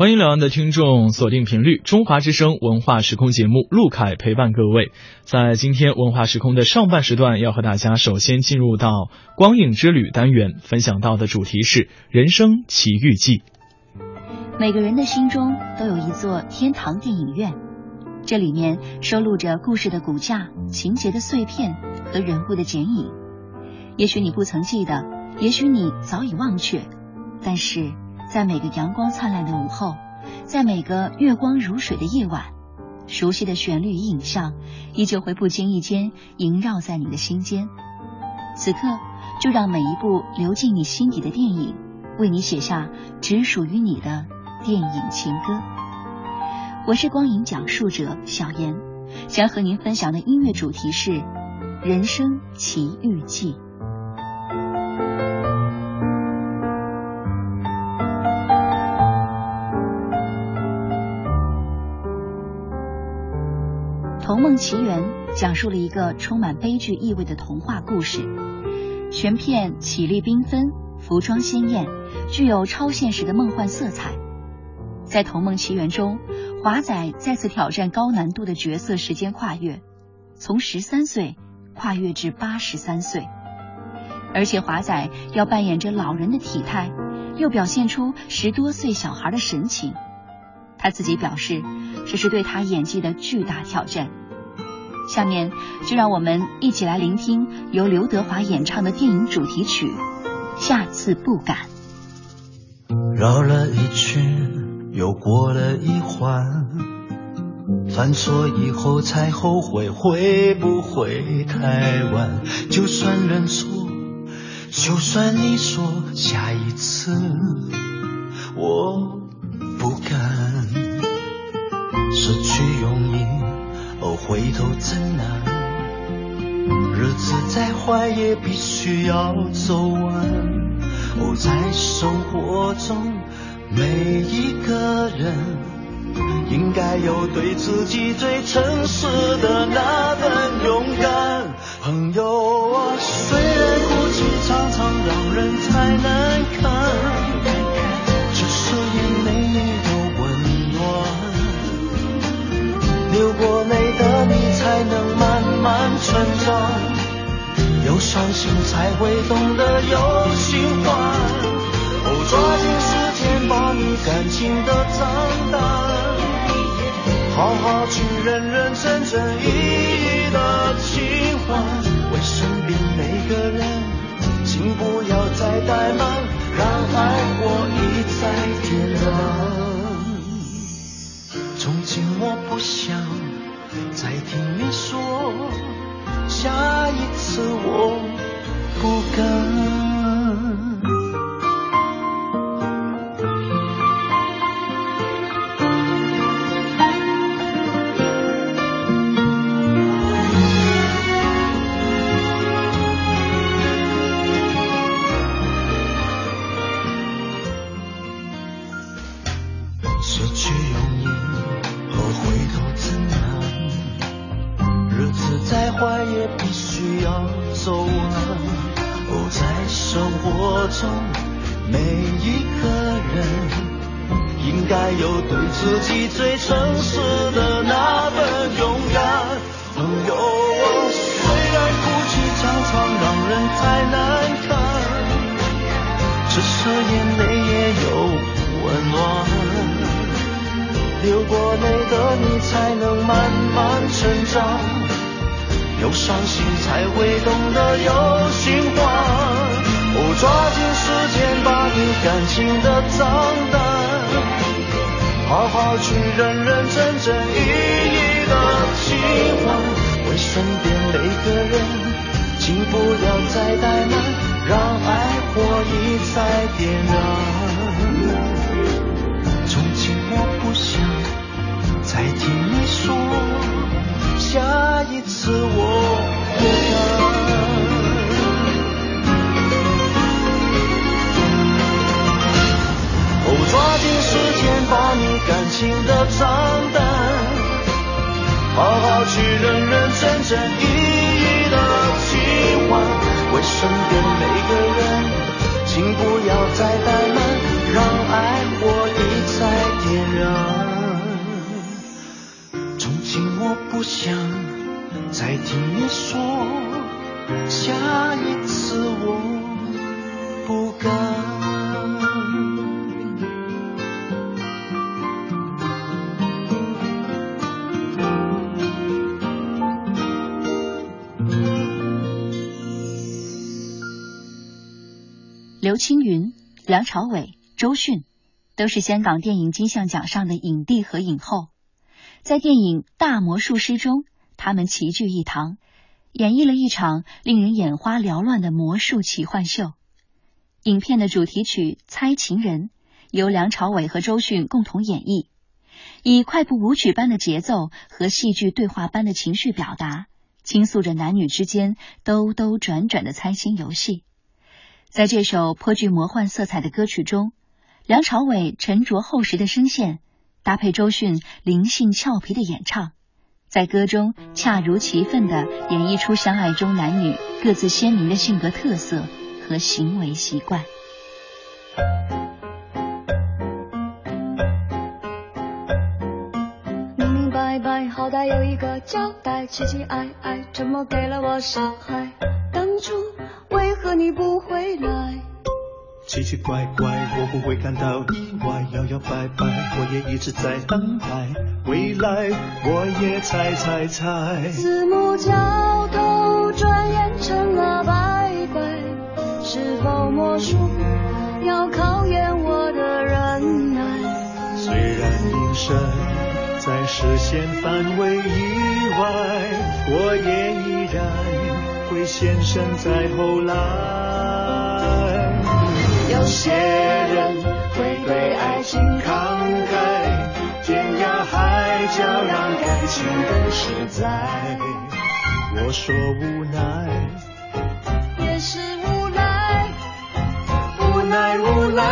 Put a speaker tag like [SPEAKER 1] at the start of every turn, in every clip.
[SPEAKER 1] 欢迎两岸的听众锁定频率，中华之声文化时空节目，陆凯陪伴各位。在今天文化时空的上半时段，要和大家首先进入到光影之旅单元，分享到的主题是人生奇遇记。
[SPEAKER 2] 每个人的心中都有一座天堂电影院，这里面收录着故事的骨架、情节的碎片和人物的剪影。也许你不曾记得，也许你早已忘却，但是。在每个阳光灿烂的午后，在每个月光如水的夜晚，熟悉的旋律与影像依旧会不经意间萦绕在你的心间。此刻，就让每一部流进你心底的电影，为你写下只属于你的电影情歌。我是光影讲述者小严，将和您分享的音乐主题是《人生奇遇记》。《童梦奇缘》讲述了一个充满悲剧意味的童话故事，全片绮丽缤纷，服装鲜艳，具有超现实的梦幻色彩。在《童梦奇缘》中，华仔再次挑战高难度的角色时间跨越，从十三岁跨越至八十三岁，而且华仔要扮演着老人的体态，又表现出十多岁小孩的神情。他自己表示，这是对他演技的巨大挑战。下面就让我们一起来聆听由刘德华演唱的电影主题曲《下次不敢》。
[SPEAKER 3] 绕了一圈，又过了一环，犯错以后才后悔，会不会太晚？就算认错，就算你说下一次，我不敢失去容易。哦，回头怎难？日子再坏也必须要走完。哦，在生活中，每一个人应该有对自己最诚实的那份勇敢。朋友啊，虽然哭泣常常让人太难的你才能慢慢成长，有伤心才会懂得有心欢。哦，抓紧时间把你感情的账单，好好去认认真真意义的情还，为身边每个人，请不要再怠慢，让爱火一再点燃。从今我不想。我一再点燃从今我不想再听你说下一次我不敢哦抓紧时间把你感情的账单好好去认认真真一听你说，下一次我不敢。
[SPEAKER 2] 刘青云、梁朝伟、周迅都是香港电影金像奖上的影帝和影后。在电影《大魔术师》中，他们齐聚一堂，演绎了一场令人眼花缭乱的魔术奇幻秀。影片的主题曲《猜情人》由梁朝伟和周迅共同演绎，以快步舞曲般的节奏和戏剧对话般的情绪表达，倾诉着男女之间兜兜转转的猜心游戏。在这首颇具魔幻色彩的歌曲中，梁朝伟沉着厚实的声线搭配周迅灵性俏皮的演唱，在歌中恰如其分的演绎出相爱中男女各自鲜明的性格特色和行为习惯。
[SPEAKER 4] 明明白白，好歹有一个交代，奇奇爱爱，怎么给了我伤害？当初。为何你不回来？
[SPEAKER 3] 奇奇怪怪，我不会感到意外。摇摇摆摆，我也一直在等待。未来，我也猜猜猜。
[SPEAKER 4] 四目交投，转眼成了拜拜。是否魔术要考验我的忍耐？
[SPEAKER 3] 虽然隐身在视线范围以外，我也依然。会现身在后来。
[SPEAKER 4] 有些人会对爱情慷慨，天涯海角让感情更实在。
[SPEAKER 3] 我说无奈，
[SPEAKER 4] 也是无奈，
[SPEAKER 3] 无奈无奈，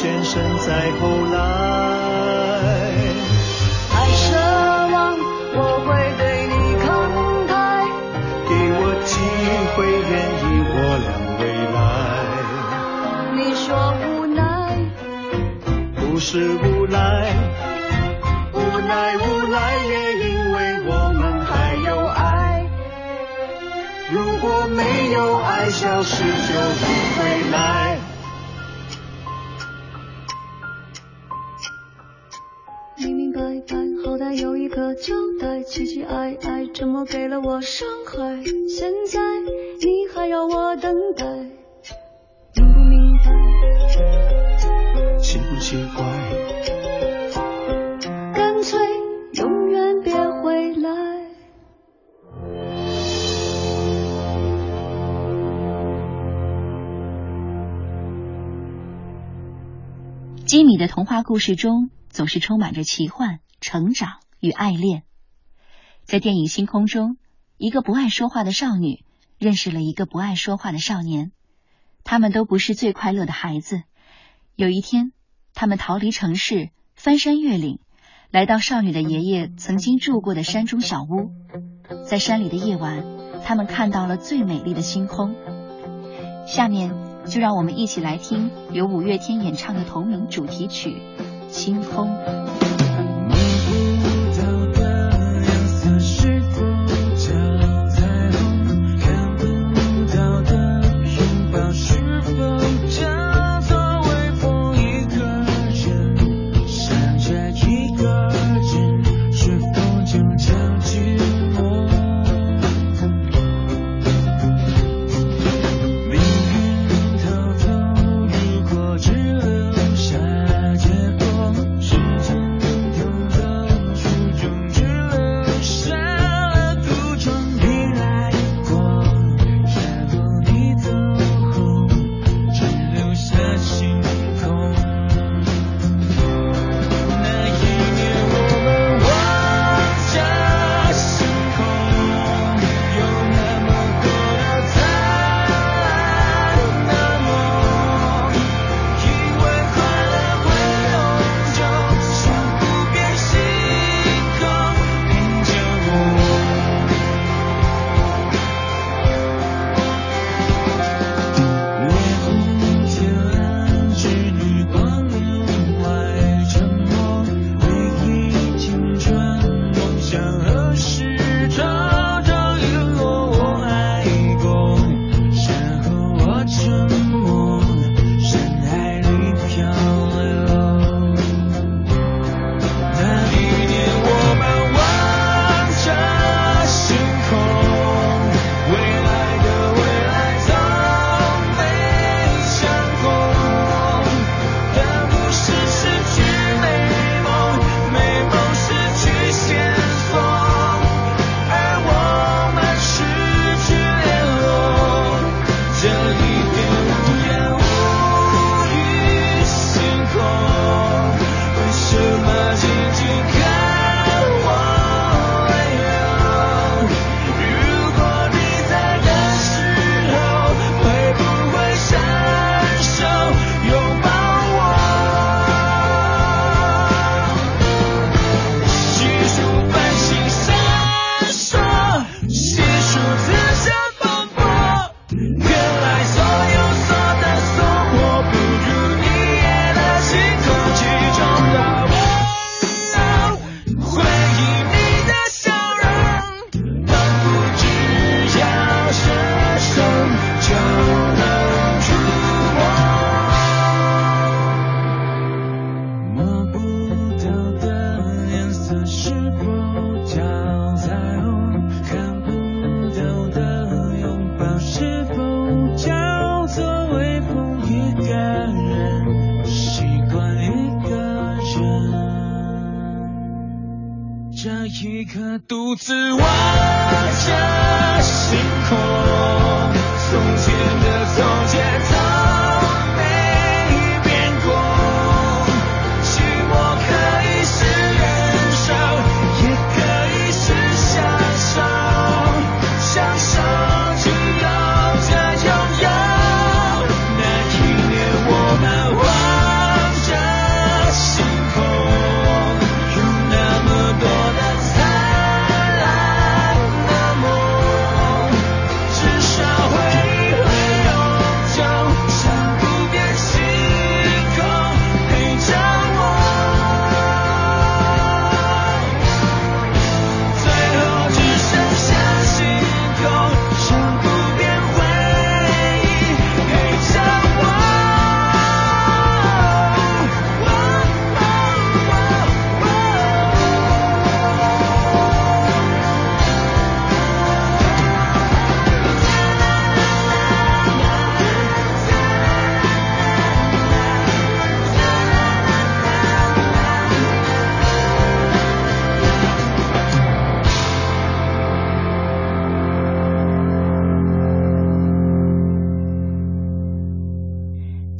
[SPEAKER 3] 先生在后来。
[SPEAKER 4] 奇不
[SPEAKER 3] 奇怪？
[SPEAKER 2] 基米的童话故事中总是充满着奇幻、成长与爱恋。在电影《星空》中，一个不爱说话的少女认识了一个不爱说话的少年，他们都不是最快乐的孩子。有一天，他们逃离城市，翻山越岭，来到少女的爷爷曾经住过的山中小屋。在山里的夜晚，他们看到了最美丽的星空。下面。就让我们一起来听由五月天演唱的同名主题曲《星空》。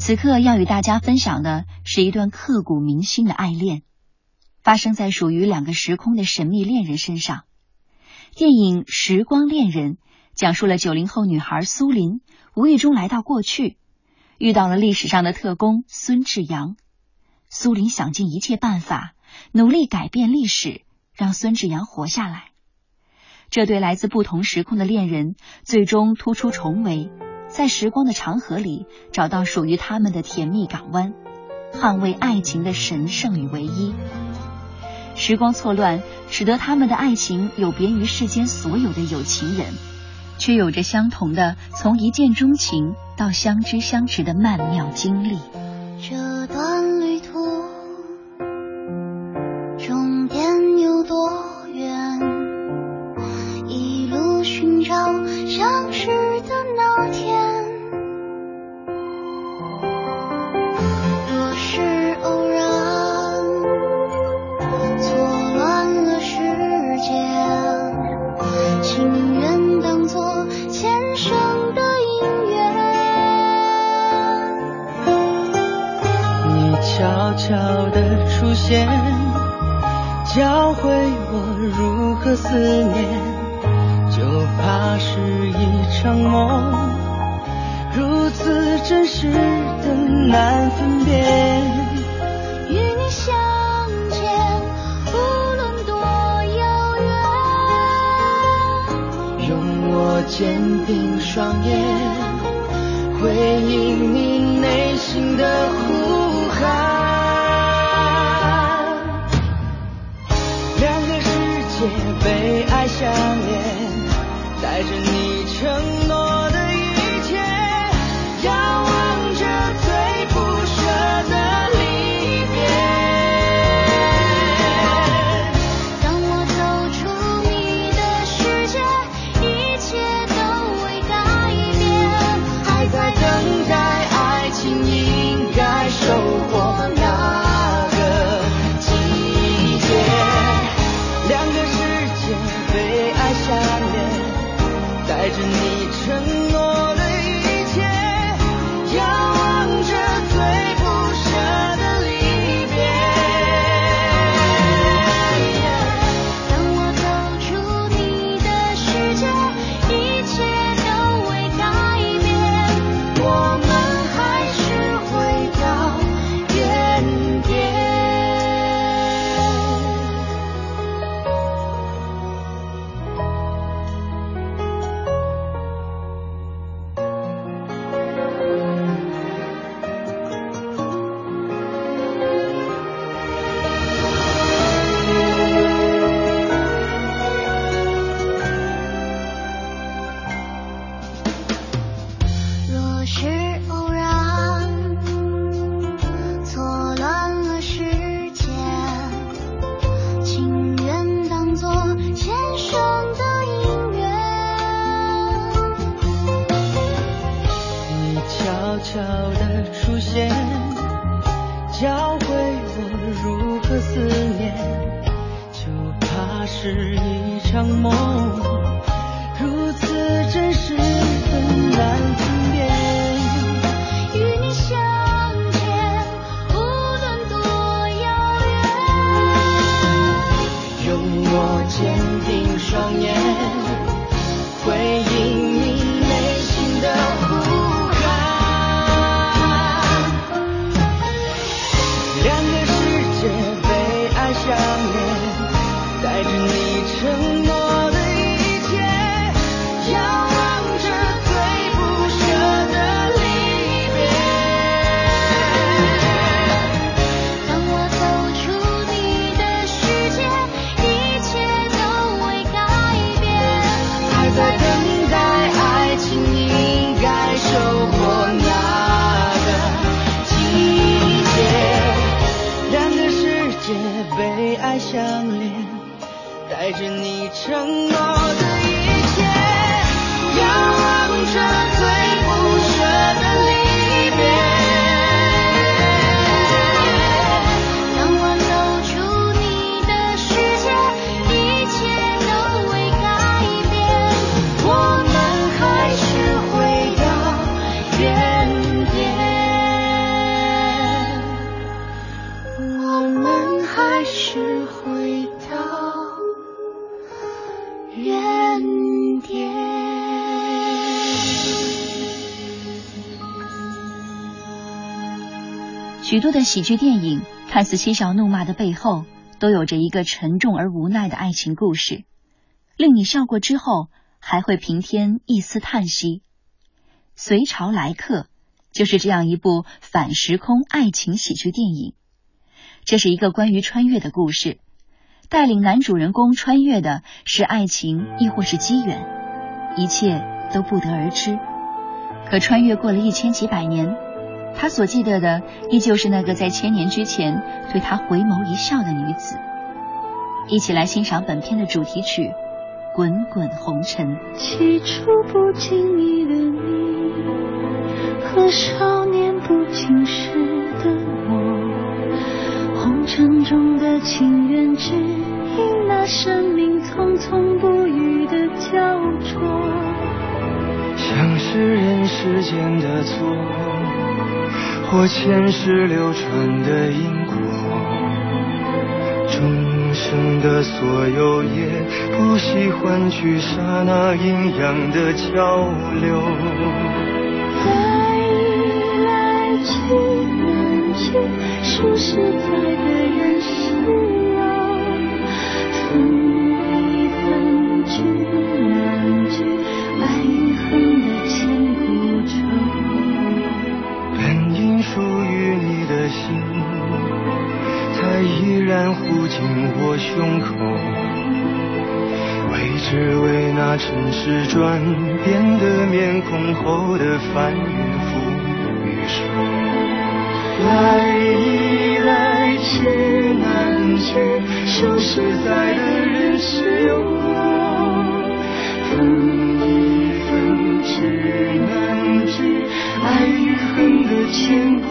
[SPEAKER 5] 此刻要与大家分享的是一段刻骨铭心的爱恋，发生在属于两个时空的神秘恋人身上。电影《时光恋人》讲述了九零后女孩苏林无意中来到过去，遇到了历史上的特工孙志阳。苏林想尽一切办法，努力改变历史，让孙志阳活下来。这对来自不同时空的恋人，最终突出重围。在时光的长河里找到属于他们的甜蜜港湾，捍卫爱情的神圣与唯一。时光错乱，使得他们的爱情有别于世间所有的有情人，却有着相同的从一见钟情到相知相识的曼妙经历。
[SPEAKER 6] 冷漠
[SPEAKER 2] 许多的喜剧电影看似嬉笑怒骂的背后，都有着一个沉重而无奈的爱情故事，令你笑过之后还会平添一丝叹息。隋朝来客就是这样一部反时空爱情喜剧电影。这是一个关于穿越的故事，带领男主人公穿越的是爱情，亦或是机缘，一切都不得而知。可穿越过了一千几百年，他所记得的依旧是那个在千年之前对他回眸一笑的女子。一起来欣赏本片的主题曲《滚滚红尘》。
[SPEAKER 4] 起初不经意的你，和少年不经事的我，红尘中的情缘，只因那生命匆匆不语的焦灼。
[SPEAKER 7] 像是人世间的错，或前世流传的因果。众生的所有，也不惜换取刹那阴阳的交流。
[SPEAKER 4] 来一来去难去，说实在的人是啊，
[SPEAKER 7] 然护紧我胸口。为只为那尘世转变的面孔后的翻云覆雨手。来一来去难去，说实在的人是我。分一分聚难聚，爱与恨的千古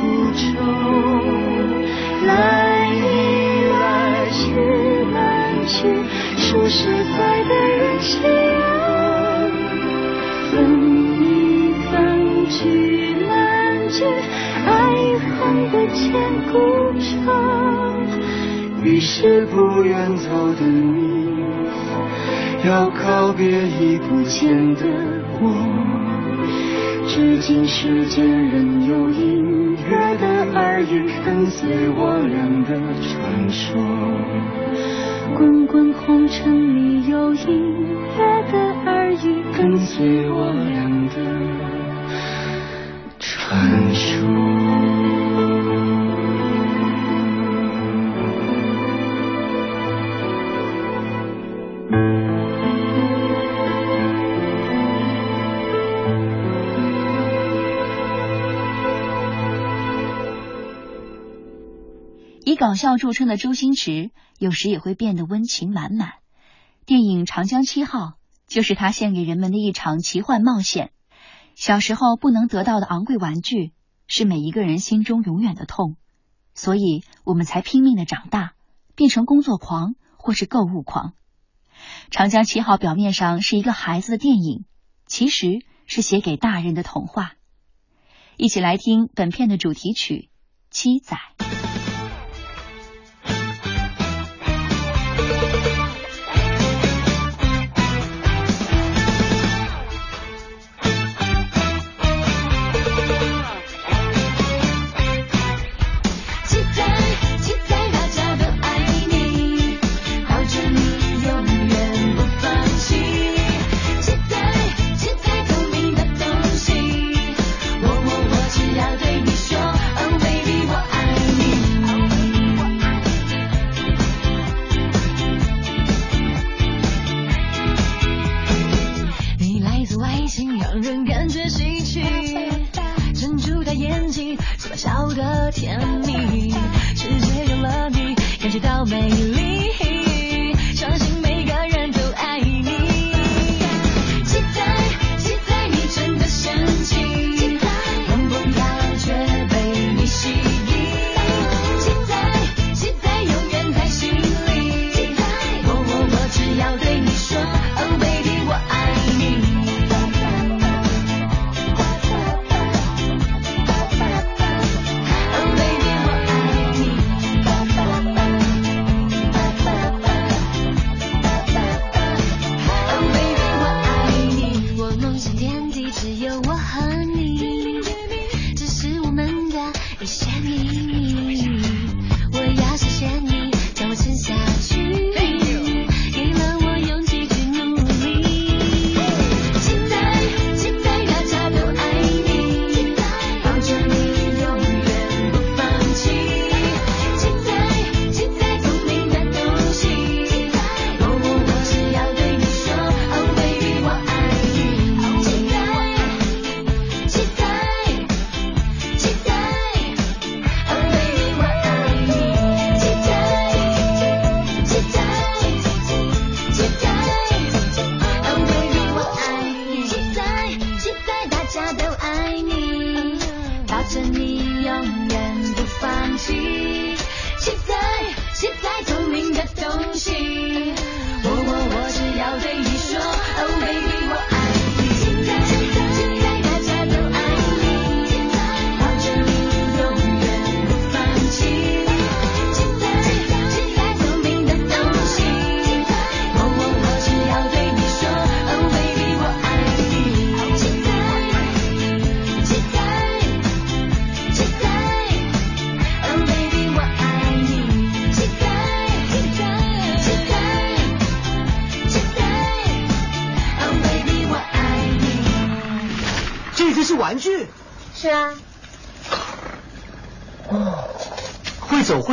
[SPEAKER 7] 说实在的人是我。分一分聚难聚，爱恨的千古愁。于是不愿走的你，要告别已不见的我。至今世间仍有隐约的耳语，跟随我俩的传说。
[SPEAKER 4] 滚滚红尘里有隐约的耳语，
[SPEAKER 7] 跟随我俩的传说。
[SPEAKER 2] 搞笑著称的周星驰，有时也会变得温情满满。电影《长江七号》就是他献给人们的一场奇幻冒险。小时候不能得到的昂贵玩具，是每一个人心中永远的痛，所以我们才拼命的长大，变成工作狂或是购物狂。《长江七号》表面上是一个孩子的电影，其实是写给大人的童话。一起来听本片的主题曲《七仔》。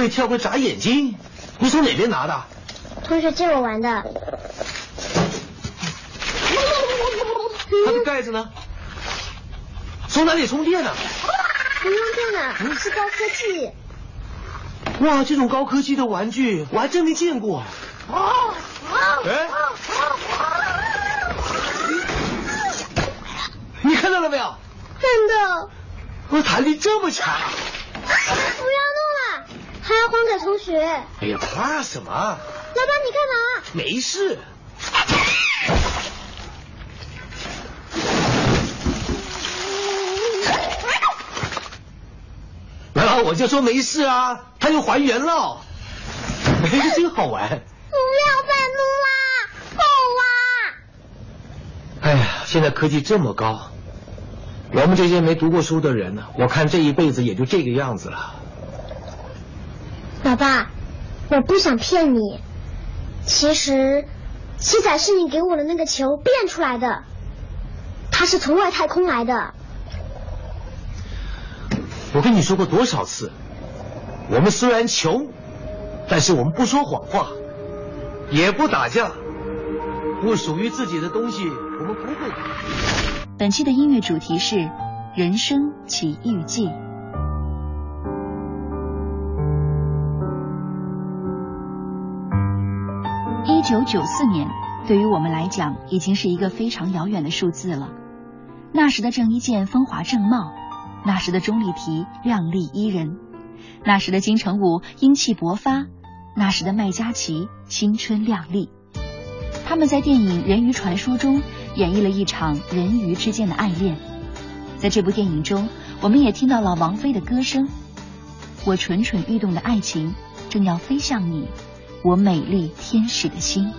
[SPEAKER 8] 会跳会眨眼睛。你从哪边拿的？
[SPEAKER 9] 同学借我玩的。
[SPEAKER 8] 它的盖子呢？从哪里充电呢？
[SPEAKER 9] 不用电了，是高科技。
[SPEAKER 8] 哇，这种高科技的玩具我还真没见过。哎，你看到了没有？
[SPEAKER 9] 看到，
[SPEAKER 8] 我弹力这么强。
[SPEAKER 9] 还要还给同学。
[SPEAKER 8] 哎呀，怕什么？
[SPEAKER 9] 老板，你干嘛？
[SPEAKER 8] 没事。啊，我就说没事啊，他又还原了。哎，真好玩。
[SPEAKER 9] 不要再撸啦，够啦！
[SPEAKER 8] 哎呀，现在科技这么高，我们这些没读过书的人呢，我看这一辈子也就这个样子了。
[SPEAKER 9] 老爸，我不想骗你，其实七仔是你给我的那个球变出来的，它是从外太空来的。
[SPEAKER 8] 我跟你说过多少次，我们虽然穷，但是我们不说谎话，也不打架，不属于自己的东西我们不会。
[SPEAKER 2] 本期的音乐主题是《人生奇遇记》。九九四年，对于我们来讲，已经是一个非常遥远的数字了。那时的郑伊健风华正茂，那时的钟丽缇靓丽伊人，那时的金城武英气勃发，那时的麦嘉琪青春靓丽。他们在电影《人鱼传说》中演绎了一场人鱼之间的爱恋。在这部电影中，我们也听到了王菲的歌声：“我蠢蠢欲动的爱情正要飞向你，我美丽天使的心。”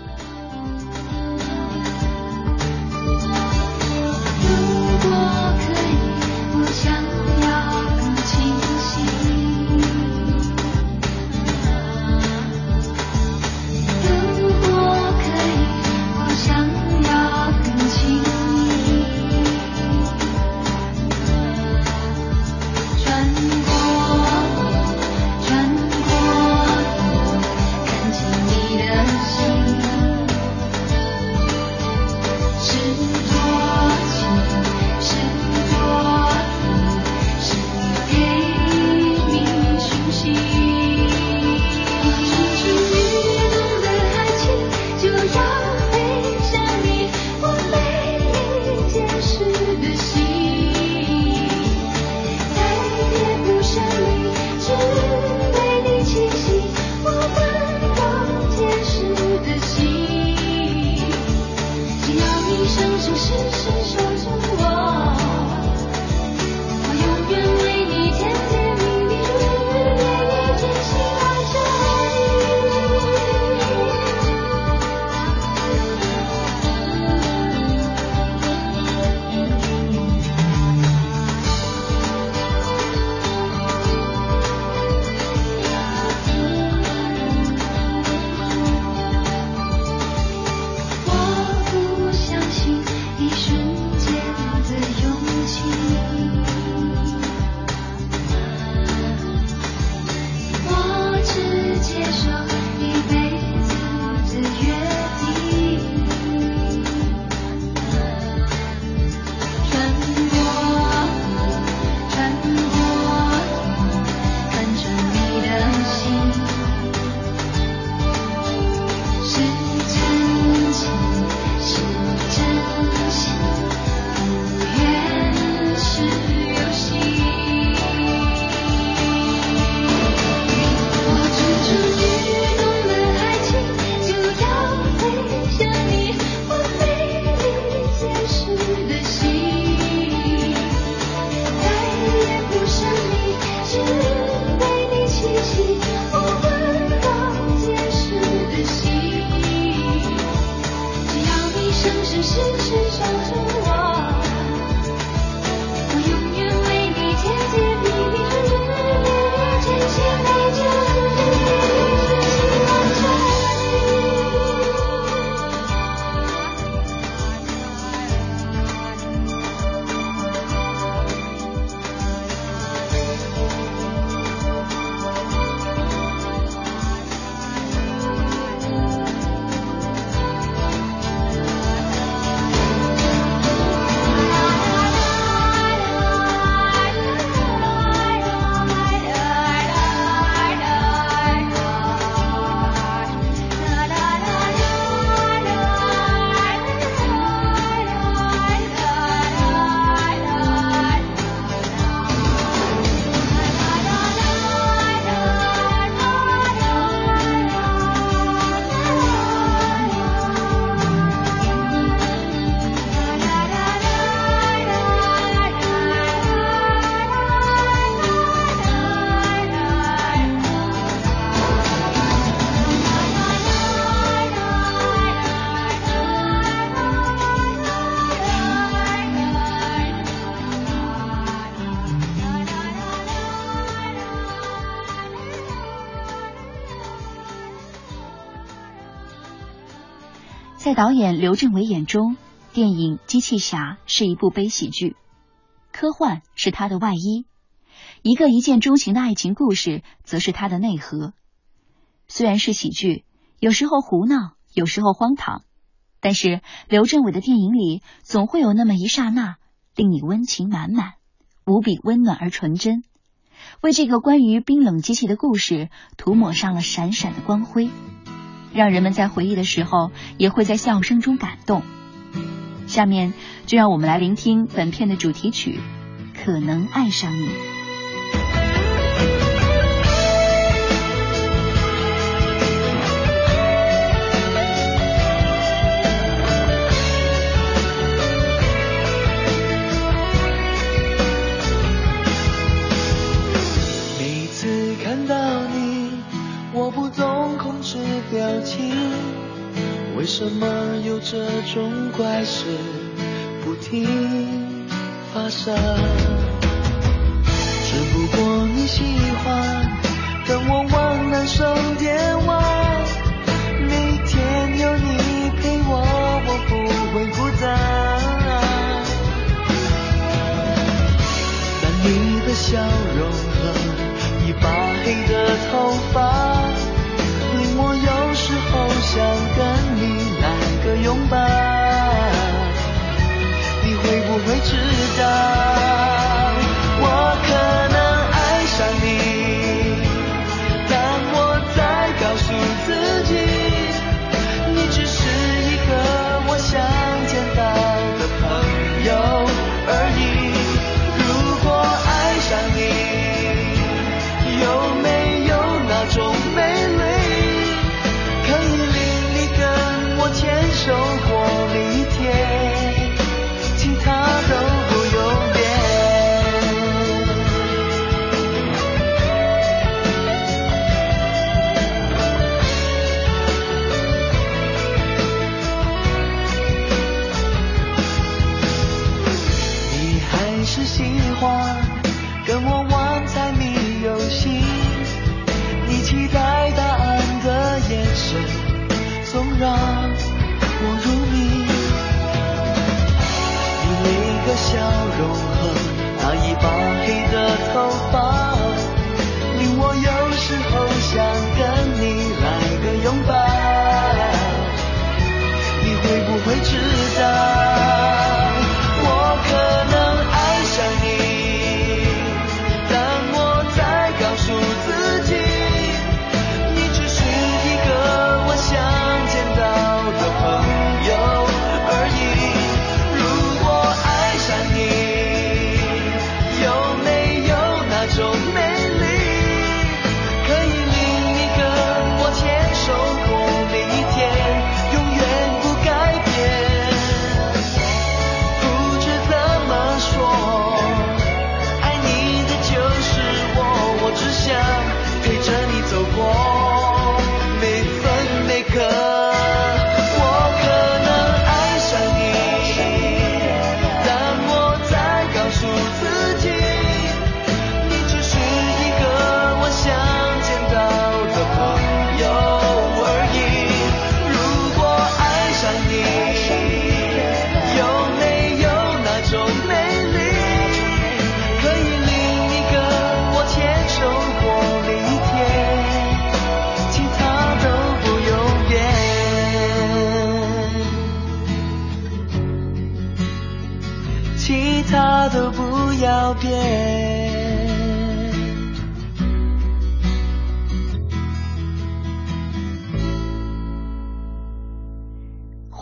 [SPEAKER 10] 是真。
[SPEAKER 2] 在导演刘镇伟眼中，电影《机器侠》是一部悲喜剧，科幻是他的外衣，一个一见钟情的爱情故事则是他的内核。虽然是喜剧，有时候胡闹，有时候荒唐，但是刘镇伟的电影里总会有那么一刹那，令你温情满满，无比温暖而纯真，为这个关于冰冷机器的故事涂抹上了闪闪的光辉。让人们在回忆的时候，也会在笑声中感动。下面就让我们来聆听本片的主题曲《可能爱上你》。
[SPEAKER 3] 表情，为什么有这种怪事不停发生？只不过你喜欢跟我玩男生电话，每天有你陪我，我不会孤单。但你的笑容和一把黑的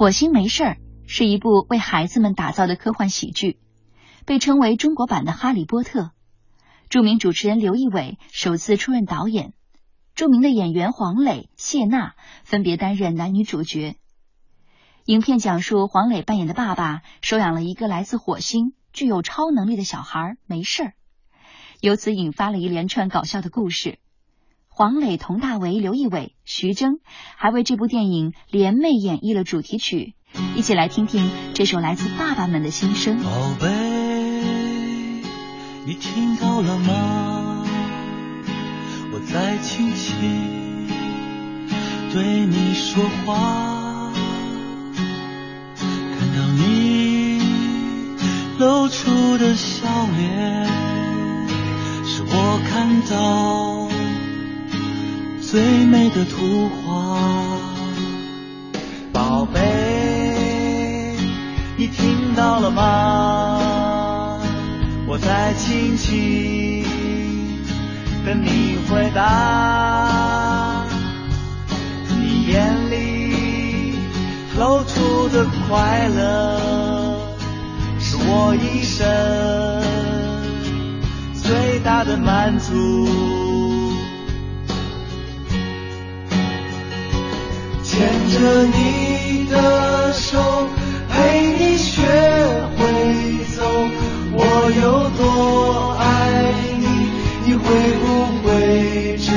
[SPEAKER 2] 火星没事儿是一部为孩子们打造的科幻喜剧，被称为中国版的《哈利波特》。著名主持人刘仪伟首次出任导演，著名的演员黄磊、谢娜分别担任男女主角。影片讲述黄磊扮演的爸爸收养了一个来自火星、具有超能力的小孩，没事儿，由此引发了一连串搞笑的故事。黄磊佟大为刘仪伟徐峥还为这部电影联袂演绎了主题曲。一起来听听这首来自爸爸们的心声。
[SPEAKER 3] 宝贝你听到了吗？我在轻轻对你说话。看到你露出的笑脸是我看到最美的图画。宝贝，你听到了吗？我在轻轻等你回答。你眼里露出的快乐，是我一生最大的满足。牵着你的手，陪你学会走，我有多爱你，你会不会知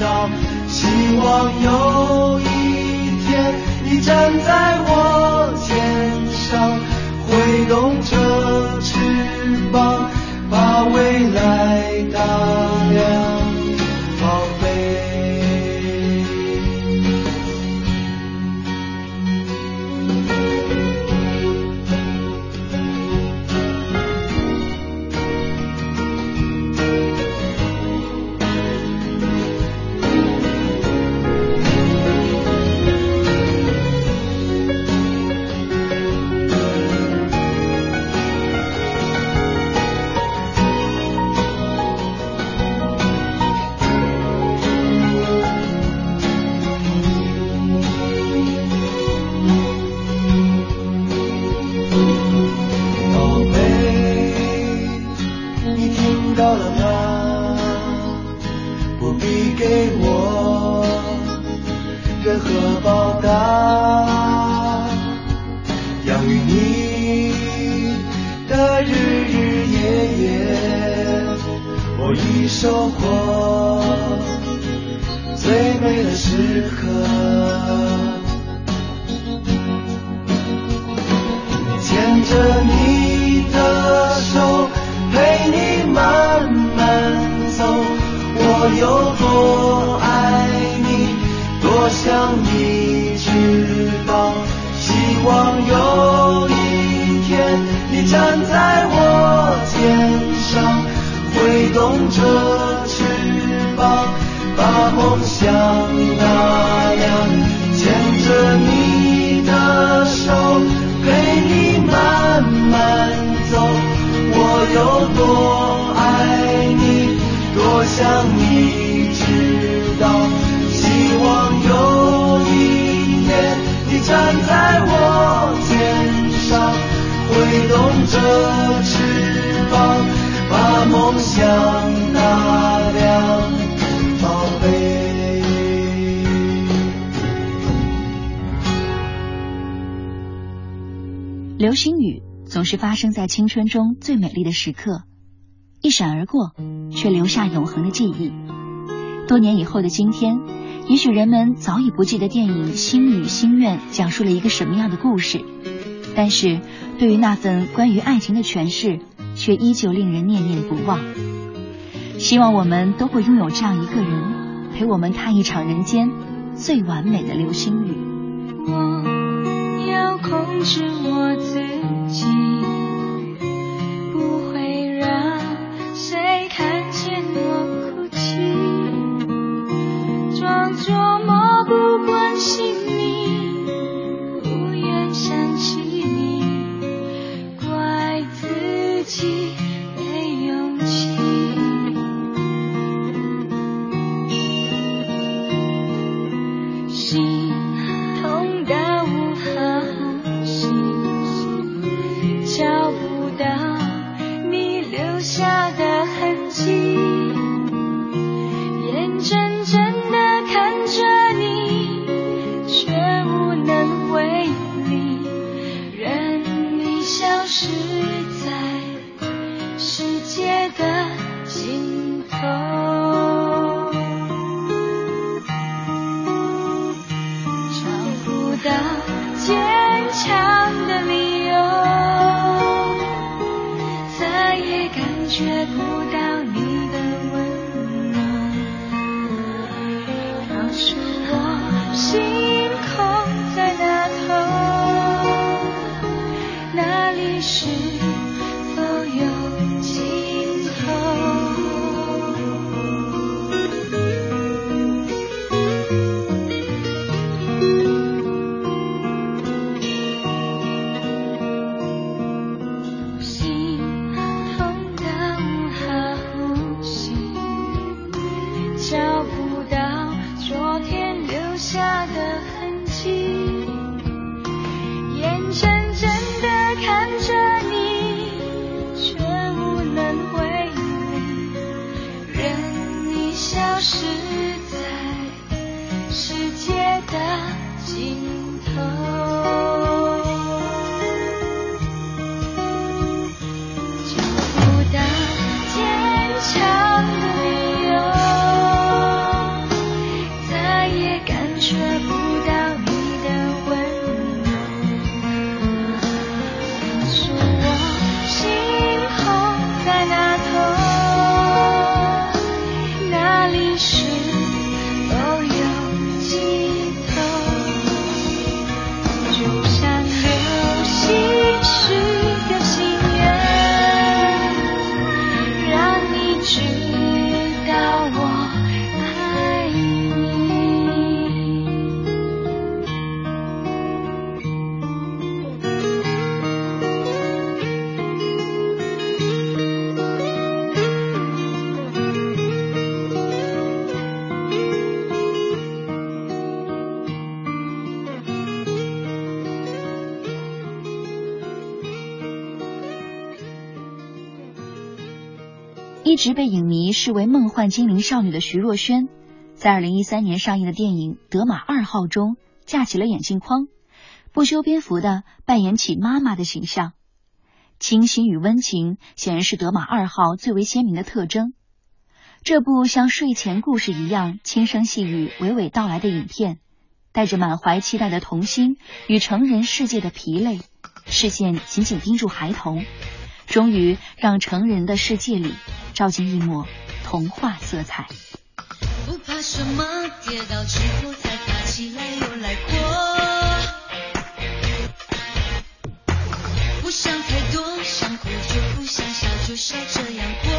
[SPEAKER 3] 道？希望有一天，你站在的时刻。牵着你的手，陪你慢慢走。我有
[SPEAKER 2] 是发生在青春中最美丽的时刻，一闪而过，却留下永恒的记忆。多年以后的今天，也许人们早已不记得电影《星语心愿》讲述了一个什么样的故事，但是对于那份关于爱情的诠释，却依旧令人念念不忘。希望我们都会拥有这样一个人，陪我们看一场人间最完美的流星雨。
[SPEAKER 4] 我要控制我自己，
[SPEAKER 2] 一直被影迷视为梦幻精灵少女的徐若瑄，在二零一三年上映的电影《德玛二号》中架起了眼镜框，不修边幅的扮演起妈妈的形象。清新与温情显然是德玛二号最为鲜明的特征。这部像睡前故事一样轻声细语、娓娓道来的影片，带着满怀期待的童心与成人世界的疲累，视线紧紧盯住孩童，终于让成人的世界里照进一抹童话色彩。
[SPEAKER 11] 不怕什么，跌倒之后再爬起来又来过。不想太多，想哭就哭，想笑就笑这样过。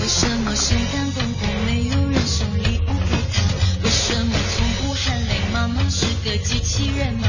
[SPEAKER 11] 为什么圣诞公公没有人送礼物给他？为什么从不喊累？妈妈是个机器人吗？